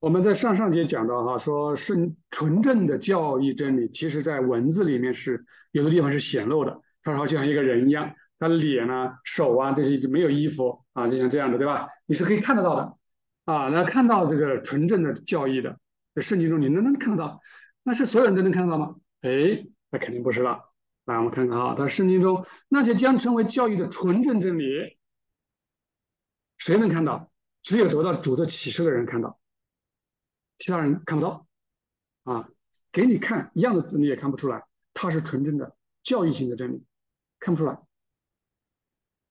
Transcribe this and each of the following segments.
我们在上上节讲到哈，说是纯正的教义真理，其实在文字里面是有的地方是显露的，它好像一个人一样，他的脸啊、手啊这些就没有衣服啊，就像这样的，对吧？你是可以看得到的啊，那看到这个纯正的教义的，在圣经中你能能看得到？那是所有人都能看得到吗？哎，那肯定不是了。来，我们看看哈，他圣经中那些将成为教义的纯正真理，谁能看到？只有得到主的启示的人看到。其他人看不到，啊，给你看一样的字你也看不出来，它是纯正的教育性的真理，看不出来。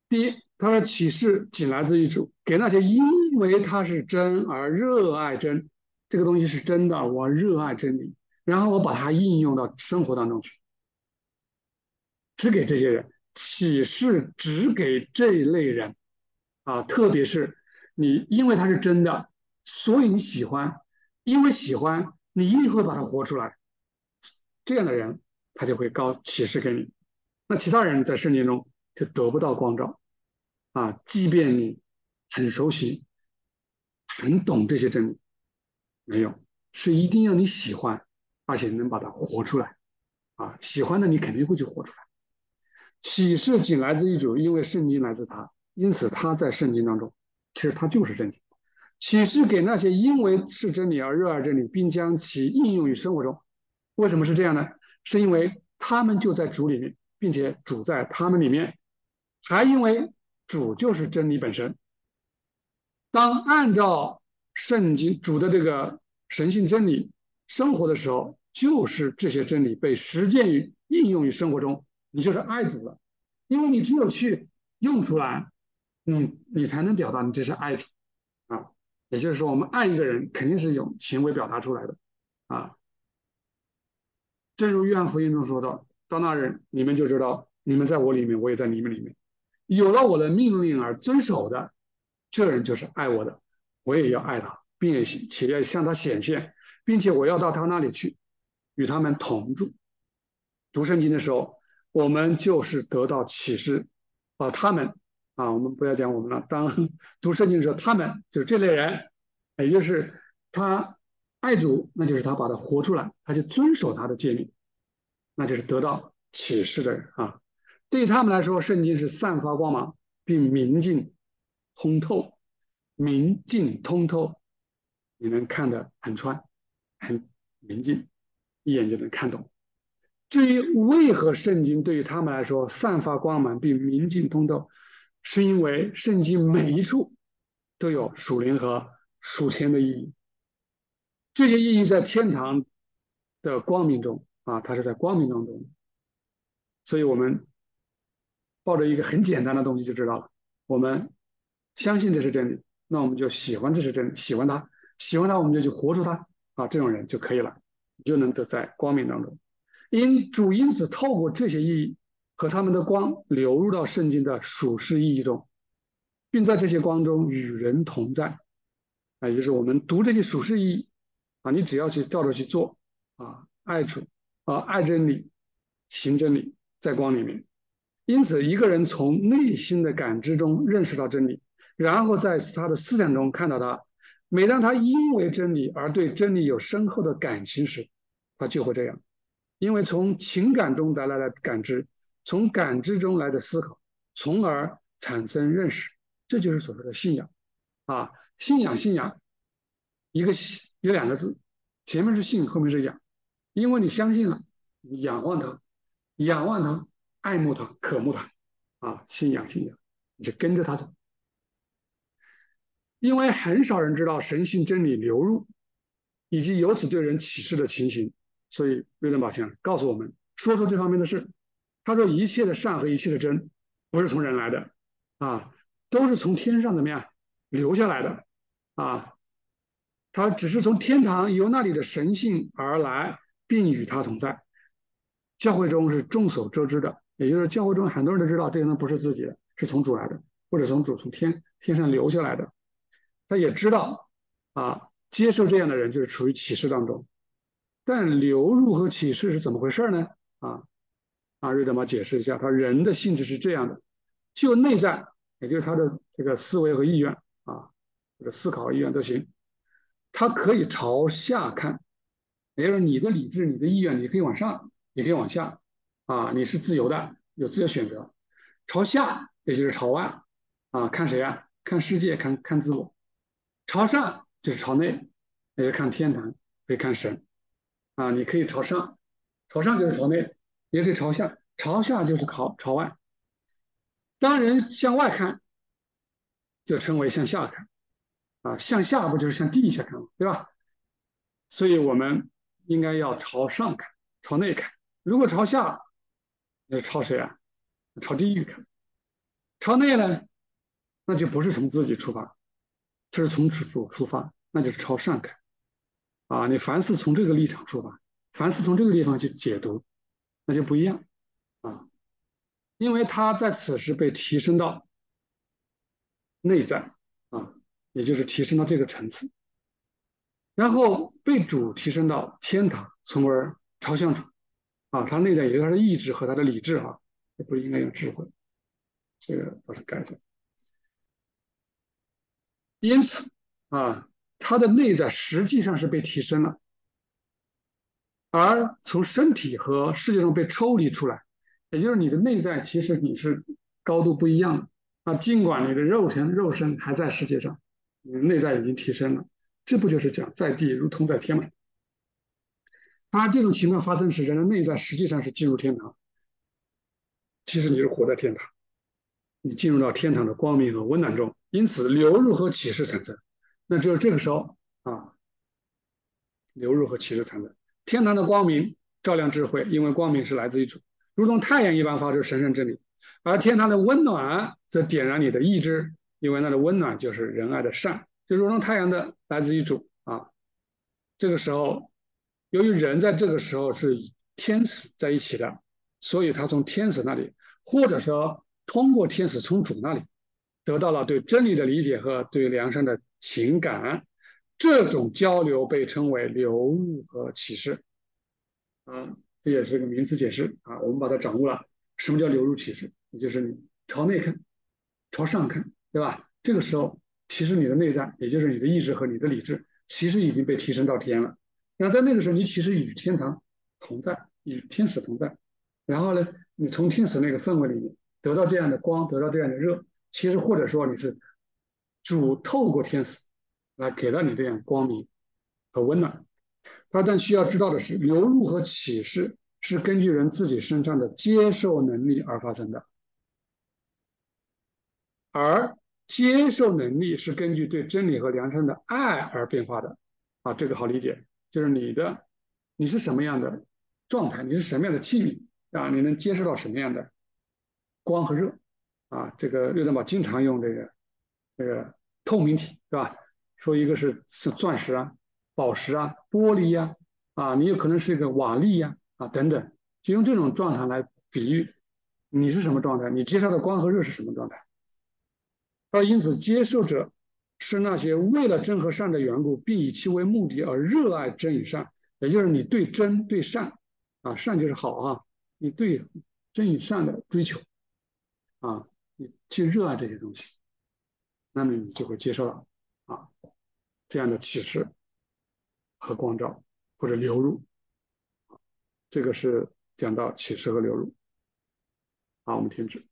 第一，他的启示仅来自于主，给那些因为它是真而热爱真，这个东西是真的，我热爱真理，然后我把它应用到生活当中去，只给这些人启示，只给这一类人，啊，特别是你因为它是真的，所以你喜欢。因为喜欢你，一定会把它活出来。这样的人，他就会高启示给你。那其他人在圣经中就得不到光照啊！即便你很熟悉、很懂这些真理，没有，是一定要你喜欢，而且能把它活出来啊！喜欢的你肯定会去活出来。启示仅来自一主，因为圣经来自他，因此他在圣经当中，其实他就是真理。启示给那些因为是真理而热爱真理，并将其应用于生活中。为什么是这样呢？是因为他们就在主里面，并且主在他们里面，还因为主就是真理本身。当按照圣经主的这个神性真理生活的时候，就是这些真理被实践于应用于生活中，你就是爱主了。因为你只有去用出来，嗯，你才能表达你这是爱主。也就是说，我们爱一个人，肯定是用行为表达出来的，啊。正如约翰福音中说的：“到那日，你们就知道，你们在我里面，我也在你们里面。有了我的命令而遵守的，这人就是爱我的，我也要爱他，并且且要向他显现，并且我要到他那里去，与他们同住。”读圣经的时候，我们就是得到启示，把，他们。啊，我们不要讲我们了。当 读圣经的时候，他们就是这类人，也就是他爱主，那就是他把它活出来，他就遵守他的诫命，那就是得到启示的人啊。对于他们来说，圣经是散发光芒，并明净通透，明净通透，你能看得很穿，很明净，一眼就能看懂。至于为何圣经对于他们来说散发光芒并明净通透？是因为圣经每一处都有属灵和属天的意义，这些意义在天堂的光明中啊，它是在光明当中，所以我们抱着一个很简单的东西就知道了，我们相信这是真理，那我们就喜欢这是真理，喜欢它，喜欢它，我们就去活出它啊，这种人就可以了，就能得在光明当中，因主因此透过这些意义。和他们的光流入到圣经的属世意义中，并在这些光中与人同在，啊，也就是我们读这些属世意义，啊，你只要去照着去做，啊，爱主，啊，爱真理，行真理，在光里面。因此，一个人从内心的感知中认识到真理，然后在他的思想中看到它。每当他因为真理而对真理有深厚的感情时，他就会这样，因为从情感中带来的感知。从感知中来的思考，从而产生认识，这就是所说的信仰啊！信仰，信仰，一个有两个字，前面是信，后面是仰，因为你相信了，你仰望他，仰望他，爱慕他，渴慕他啊！信仰，信仰，你就跟着他走。因为很少人知道神性真理流入，以及由此对人启示的情形，所以瑞登宝强告诉我们，说说这方面的事。他说：“一切的善和一切的真，不是从人来的，啊，都是从天上怎么样留下来的，啊，他只是从天堂由那里的神性而来，并与他同在。教会中是众所周知的，也就是教会中很多人都知道这些东不是自己的，是从主来的，或者从主从天天上流下来的。他也知道，啊，接受这样的人就是处于启示当中，但流入和启示是怎么回事呢？啊？”啊，瑞德玛解释一下，他人的性质是这样的：就内在，也就是他的这个思维和意愿啊，这个思考意愿都行。他可以朝下看，也就是你的理智、你的意愿，你可以往上，也可以往下，啊，你是自由的，有自由选择。朝下，也就是朝外，啊，看谁呀？看世界，看看自我。朝上就是朝内，也是看天堂，可以看神，啊，你可以朝上，朝上就是朝内，也可以朝下，朝下就是朝朝外。当人向外看，就称为向下看。啊，向下不就是向地下看吗？对吧？所以我们应该要朝上看，朝内看。如果朝下，那是朝谁啊？朝地狱看。朝内呢，那就不是从自己出发，这是从主出发，那就是朝上看。啊，你凡是从这个立场出发，凡是从这个地方去解读，那就不一样啊。因为他在此时被提升到内在啊。也就是提升到这个层次，然后被主提升到天堂，从而朝向主，啊，他内在也是他的意志和他的理智，哈，也不应该用智慧，这个倒是改的。因此，啊，他的内在实际上是被提升了，而从身体和世界上被抽离出来，也就是你的内在其实你是高度不一样的，啊，尽管你的肉身肉身还在世界上。你的内在已经提升了，这不就是讲在地如同在天吗？而这种情况发生时，人的内在实际上是进入天堂。其实你是活在天堂，你进入到天堂的光明和温暖中，因此流入和启示产生。那只有这个时候啊，流入和启示产生。天堂的光明照亮智慧，因为光明是来自于主，如同太阳一般发出神圣之力；而天堂的温暖则点燃你的意志。因为那的温暖就是仁爱的善，就如同太阳的来自于主啊。这个时候，由于人在这个时候是与天使在一起的，所以他从天使那里，或者说通过天使从主那里，得到了对真理的理解和对良善的情感。这种交流被称为流入和启示。啊，这也是个名词解释啊。我们把它掌握了。什么叫流入启示？也就是你朝内看，朝上看。对吧？这个时候，其实你的内在，也就是你的意志和你的理智，其实已经被提升到天了。那在那个时候，你其实与天堂同在，与天使同在。然后呢，你从天使那个氛围里面得到这样的光，得到这样的热。其实或者说你是主透过天使来给了你这样光明和温暖。他但需要知道的是，流入和启示是根据人自己身上的接受能力而发生的，而。接受能力是根据对真理和良善的爱而变化的，啊，这个好理解，就是你的，你是什么样的状态，你是什么样的器皿啊，你能接受到什么样的光和热，啊，这个六珍宝经常用这个这个透明体，对吧？说一个是是钻石啊、宝石啊、玻璃呀，啊，你有可能是一个瓦砾呀，啊等等，就用这种状态来比喻你是什么状态，你接受的光和热是什么状态。而因此，接受者是那些为了真和善的缘故，并以其为目的而热爱真与善，也就是你对真对善啊，善就是好啊，你对真与善的追求啊，你去热爱这些东西，那么你就会接受了。这样的启示和光照或者流入。这个是讲到启示和流入。好，我们停止。